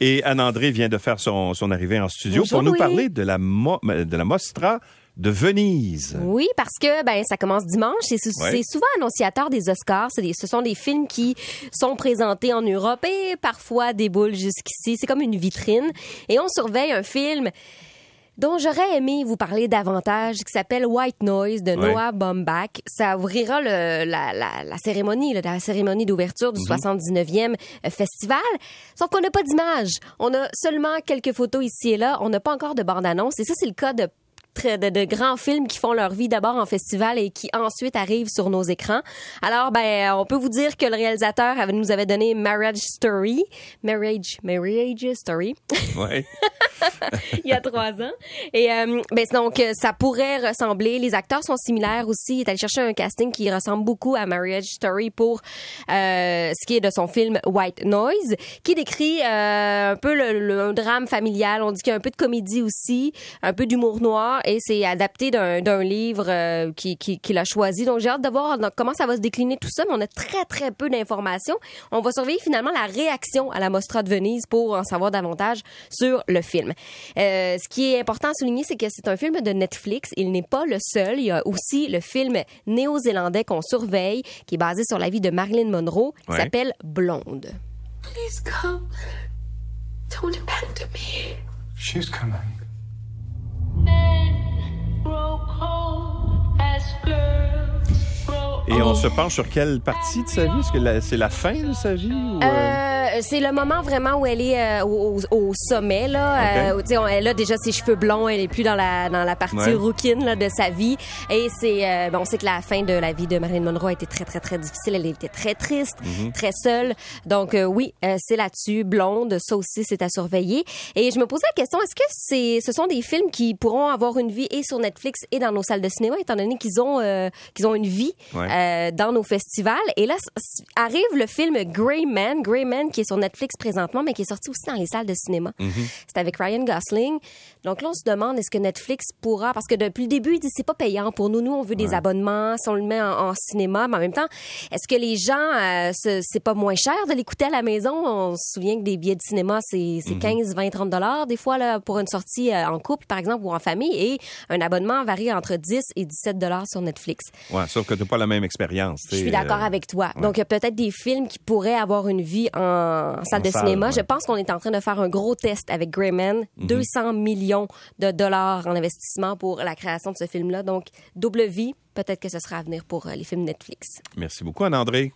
Et Anne-André vient de faire son, son arrivée en studio Bonjour, pour nous parler de la, mo- de la Mostra de Venise. Oui, parce que ben ça commence dimanche et c'est Ouais. souvent annonciateur des Oscars. Des- ce sont des films qui sont présentés en Europe et parfois déboulent jusqu'ici. C'est comme une vitrine. Et on surveille un film dont j'aurais aimé vous parler davantage, qui s'appelle White Noise de Ouais. Noah Baumbach. Ça ouvrira le- la, la- la cérémonie, là, la cérémonie d'ouverture du 79e festival. Sauf qu'on n'a pas d'image. On a seulement quelques photos ici et là. On n'a pas encore de bande-annonce. Et ça, c'est le cas de de, de grands films qui font leur vie d'abord en festival et qui ensuite arrivent sur nos écrans. Alors, ben, on peut vous dire que le réalisateur avait- nous avait donné Marriage Story, Marriage, Marriage Story, Ouais. il y a trois ans. Et euh, ben, donc, euh, ça pourrait ressembler. Les acteurs sont similaires aussi. Il est allé chercher un casting qui ressemble beaucoup à Marriage Story pour euh, ce qui est de son film White Noise, qui décrit euh, un peu le, le- un drame familial. On dit qu'il y a un peu de comédie aussi, un peu d'humour noir, et c'est adapté d'un livre euh, qui- qui- qu'il a choisi. Donc, j'ai hâte de voir comment ça va se décliner tout ça, mais on a très, très peu d'informations. On va surveiller finalement la réaction à la Mostra de Venise pour en savoir davantage sur le film. Euh, ce qui est important à souligner, c'est que c'est un film de Netflix. Il n'est pas le seul. Il y a aussi le film néo-zélandais qu'on surveille, qui est basé sur la vie de Marilyn Monroe, qui Ouais. s'appelle Blonde. Please come. Don't abandon me. She's coming. grow cold as girls grow Et on se penche sur quelle partie de sa vie? Est-ce que c'est la fin de sa vie? Ou, euh, Euh, c'est le moment vraiment où elle est euh, au, au- sommet là. Ok. Euh, tu sais, on- elle a déjà ses cheveux blonds, elle est plus dans la dans la partie Ouais. rouquine là, de sa vie. Et c'est euh, bon, on sait que la fin de la vie de Marilyn Monroe a été très très très difficile. Elle était très triste, Mhm. très seule. Donc euh, oui, euh, c'est là-dessus. Blonde, ça aussi c'est à surveiller. Et je me posais la question est-ce que c'est ce sont des films qui pourront avoir une vie et sur Netflix et dans nos salles de cinéma, étant donné qu'ils ont euh, qu'ils ont une vie Ouais. euh, dans nos festivals? Et là, arrive le film Grey Man, Grey Man qui est sur Netflix présentement, mais qui est sorti aussi dans les salles de cinéma. C'est avec Ryan Gosling. Donc là, on se demande est-ce que Netflix pourra, parce que depuis le début, il dit c'est pas payant pour nous. Nous, on veut des abonnements, si on le met en, en cinéma, mais en même temps, est-ce que les gens, euh, ce- c'est pas moins cher de l'écouter à la maison? On se souvient que des billets de cinéma, c'est c'est 15, 20, 30 dollars des fois là, pour une sortie euh, en couple, par exemple, ou en famille, et un abonnement varie entre 10 et 17 dollars sur Netflix. ouais, sauf que tu n'as pas la même expérience. Je suis d'accord avec toi. Donc, il y a peut-être des films qui pourraient avoir une vie en salle En de salle, cinéma. ouais. Je pense qu'on est en train de faire un gros test avec Greyman. 200 millions de dollars en investissement pour la création de ce film-là. Donc, double vie, peut-être que ce sera à venir pour euh, les films Netflix. Merci beaucoup, Anne-André.